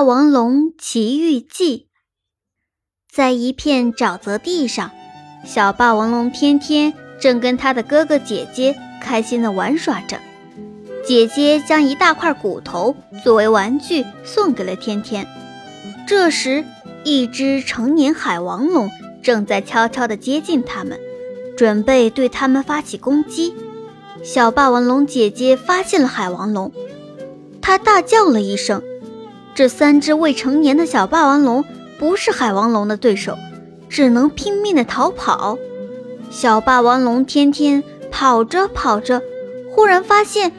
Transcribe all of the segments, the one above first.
霸王龙奇遇记》。在一片沼泽地上，小霸王龙天天正跟他的哥哥姐姐开心的玩耍着。姐姐将一大块骨头作为玩具送给了天天。这时，一只成年海王龙正在悄悄地接近他们，准备对他们发起攻击。小霸王龙姐姐发现了海王龙，她大叫了一声。这三只未成年的小霸王龙不是海王龙的对手，只能拼命地逃跑。小霸王龙天天跑着跑着，忽然发现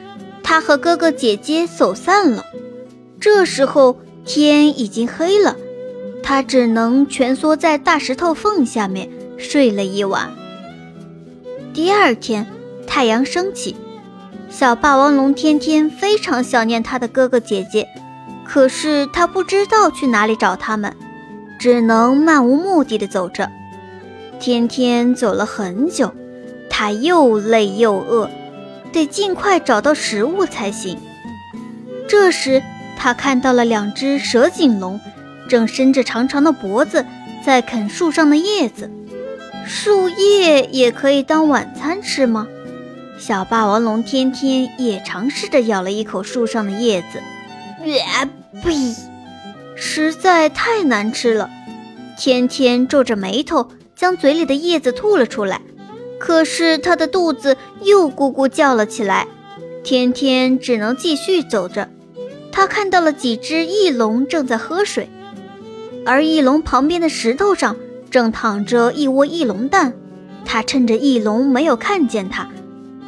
他和哥哥姐姐走散了。这时候天已经黑了，他只能蜷缩在大石头缝下面睡了一晚。第二天。太阳升起，小霸王龙天天非常想念他的哥哥姐姐，可是他不知道去哪里找他们，只能漫无目的的走着。天天走了很久，他又累又饿，得尽快找到食物才行。这时，他看到了两只蛇颈龙，正伸着长长的脖子在啃树上的叶子。树叶也可以当晚餐吃吗？小霸王龙天天也尝试着咬了一口树上的叶子，呀呸！实在太难吃了。天天皱着眉头将嘴里的叶子吐了出来，可是他的肚子又咕咕叫了起来。天天只能继续走着。他看到了几只翼龙正在喝水，而翼龙旁边的石头上正躺着一窝翼龙蛋。他趁着翼龙没有看见他。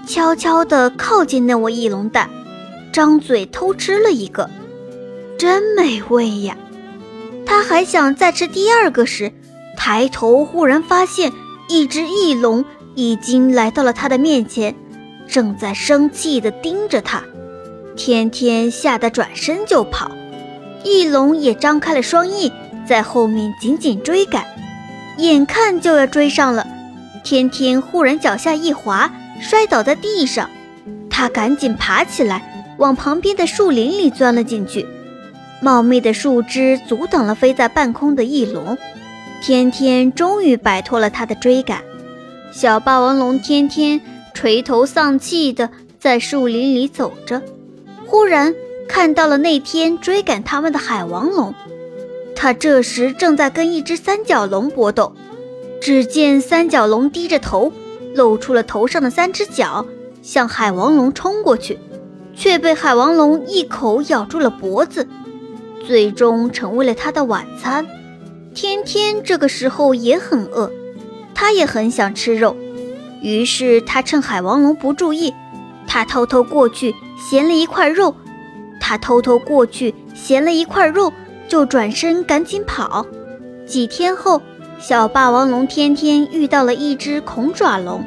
悄悄地靠近那窝翼龙蛋，张嘴偷吃了一个，真美味呀！他还想再吃第二个时，抬头忽然发现一只翼龙已经来到了他的面前，正在生气地盯着他。天天吓得转身就跑，翼龙也张开了双翼，在后面紧紧追赶，眼看就要追上了。天天忽然脚下一滑。摔倒在地上，他赶紧爬起来，往旁边的树林里钻了进去。茂密的树枝阻挡了飞在半空的翼龙。天天终于摆脱了他的追赶。小霸王龙天天垂头丧气地在树林里走着，忽然看到了那天追赶他们的海王龙。他这时正在跟一只三角龙搏斗。只见三角龙低着头。露出了头上的三只脚，向海王龙冲过去，却被海王龙一口咬住了脖子，最终成为了他的晚餐。天天这个时候也很饿，他也很想吃肉，于是他趁海王龙不注意，他偷偷过去衔了一块肉，他偷偷过去衔了一块肉，就转身赶紧跑。几天后。小霸王龙天天遇到了一只恐爪龙，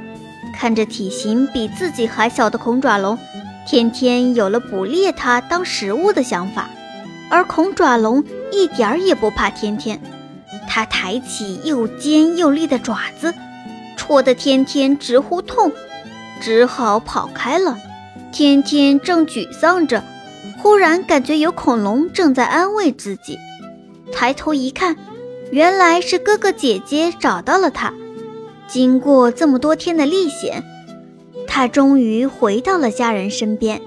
看着体型比自己还小的恐爪龙，天天有了捕猎它当食物的想法。而恐爪龙一点儿也不怕天天，它抬起又尖又利的爪子，戳得天天直呼痛，只好跑开了。天天正沮丧着，忽然感觉有恐龙正在安慰自己，抬头一看。原来是哥哥姐姐找到了他。经过这么多天的历险，他终于回到了家人身边。